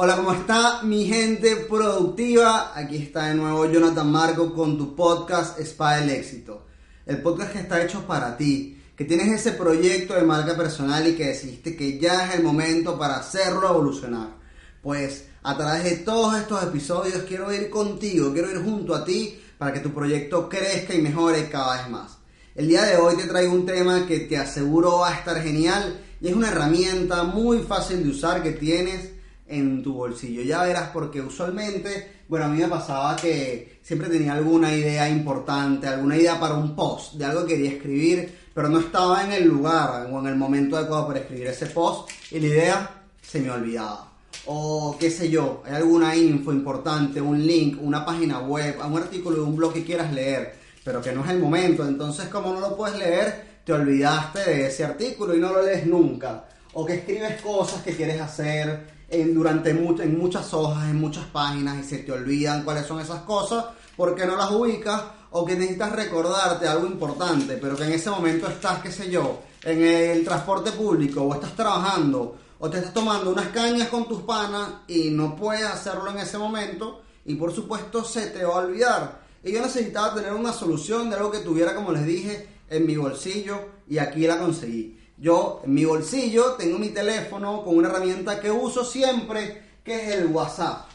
Hola, ¿cómo está mi gente productiva? Aquí está de nuevo Jonathan Marco con tu podcast Spa del Éxito. El podcast que está hecho para ti, que tienes ese proyecto de marca personal y que decidiste que ya es el momento para hacerlo evolucionar. Pues a través de todos estos episodios quiero ir contigo, quiero ir junto a ti para que tu proyecto crezca y mejore cada vez más. El día de hoy te traigo un tema que te aseguro va a estar genial y es una herramienta muy fácil de usar que tienes en tu bolsillo. Ya verás porque usualmente, bueno, a mí me pasaba que siempre tenía alguna idea importante, alguna idea para un post, de algo que quería escribir, pero no estaba en el lugar o en el momento adecuado para escribir ese post y la idea se me olvidaba. O qué sé yo, hay alguna info importante, un link, una página web, un artículo de un blog que quieras leer pero que no es el momento. Entonces, como no lo puedes leer, te olvidaste de ese artículo y no lo lees nunca. O que escribes cosas que quieres hacer en, durante en muchas hojas, en muchas páginas y se te olvidan cuáles son esas cosas porque no las ubicas o que necesitas recordarte algo importante, pero que en ese momento estás, qué sé yo, en el transporte público o estás trabajando o te estás tomando unas cañas con tus panas y no puedes hacerlo en ese momento y por supuesto se te va a olvidar. Y yo necesitaba tener una solución de algo que tuviera, como les dije, en mi bolsillo y aquí la conseguí. Yo en mi bolsillo tengo mi teléfono con una herramienta que uso siempre, que es el WhatsApp.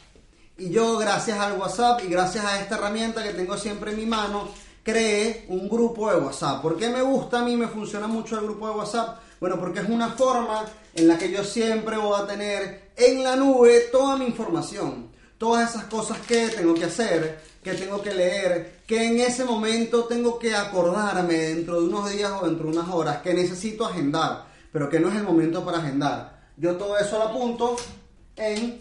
Y yo gracias al WhatsApp y gracias a esta herramienta que tengo siempre en mi mano, creé un grupo de WhatsApp. ¿Por qué me gusta a mí, me funciona mucho el grupo de WhatsApp? Bueno, porque es una forma en la que yo siempre voy a tener en la nube toda mi información todas esas cosas que tengo que hacer, que tengo que leer, que en ese momento tengo que acordarme dentro de unos días o dentro de unas horas, que necesito agendar, pero que no es el momento para agendar. Yo todo eso lo apunto en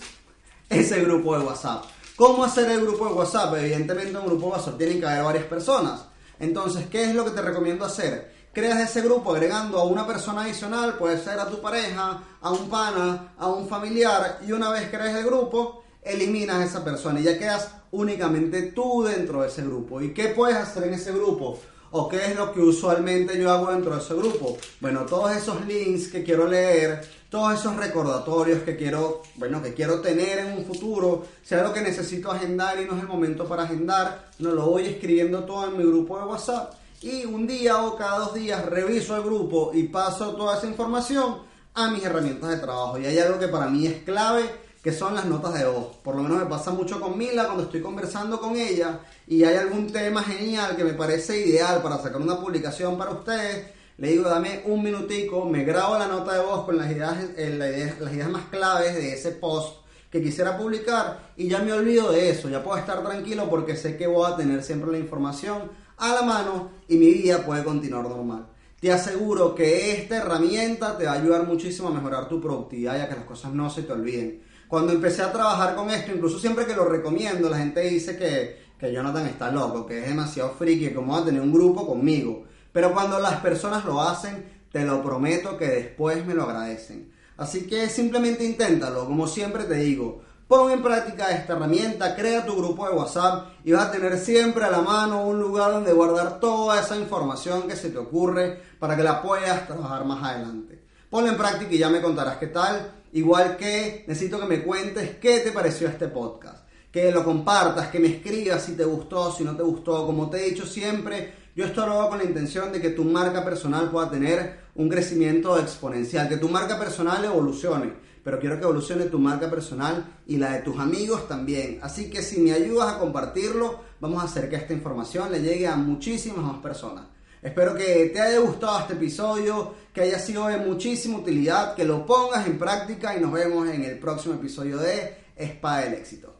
ese grupo de WhatsApp. ¿Cómo hacer el grupo de WhatsApp? Evidentemente en un grupo de WhatsApp tienen que haber varias personas. Entonces, ¿qué es lo que te recomiendo hacer? Creas ese grupo agregando a una persona adicional, puede ser a tu pareja, a un pana, a un familiar, y una vez crees el grupo, eliminas a esa persona y ya quedas únicamente tú dentro de ese grupo. ¿Y qué puedes hacer en ese grupo? ¿O qué es lo que usualmente yo hago dentro de ese grupo? Bueno, todos esos links que quiero leer, todos esos recordatorios que quiero, bueno, que quiero tener en un futuro, sea lo que necesito agendar y no es el momento para agendar, no lo voy escribiendo todo en mi grupo de WhatsApp y un día o cada dos días reviso el grupo y paso toda esa información a mis herramientas de trabajo. Y hay algo que para mí es clave que son las notas de voz. Por lo menos me pasa mucho con Mila cuando estoy conversando con ella y hay algún tema genial que me parece ideal para sacar una publicación para ustedes. Le digo, dame un minutico, me grabo la nota de voz con las ideas, eh, las ideas más claves de ese post que quisiera publicar y ya me olvido de eso, ya puedo estar tranquilo porque sé que voy a tener siempre la información a la mano y mi vida puede continuar normal. Te aseguro que esta herramienta te va a ayudar muchísimo a mejorar tu productividad y a que las cosas no se te olviden. Cuando empecé a trabajar con esto, incluso siempre que lo recomiendo, la gente dice que, que Jonathan está loco, que es demasiado friki, que cómo va a tener un grupo conmigo. Pero cuando las personas lo hacen, te lo prometo que después me lo agradecen. Así que simplemente inténtalo, como siempre te digo. Pon en práctica esta herramienta, crea tu grupo de WhatsApp y vas a tener siempre a la mano un lugar donde guardar toda esa información que se te ocurre para que la puedas trabajar más adelante. Ponlo en práctica y ya me contarás qué tal. Igual que necesito que me cuentes qué te pareció este podcast. Que lo compartas, que me escribas si te gustó, si no te gustó. Como te he dicho siempre, yo esto lo hago con la intención de que tu marca personal pueda tener un crecimiento exponencial, que tu marca personal evolucione. Pero quiero que evolucione tu marca personal y la de tus amigos también. Así que si me ayudas a compartirlo, vamos a hacer que esta información le llegue a muchísimas más personas. Espero que te haya gustado este episodio, que haya sido de muchísima utilidad, que lo pongas en práctica y nos vemos en el próximo episodio de Spa del Éxito.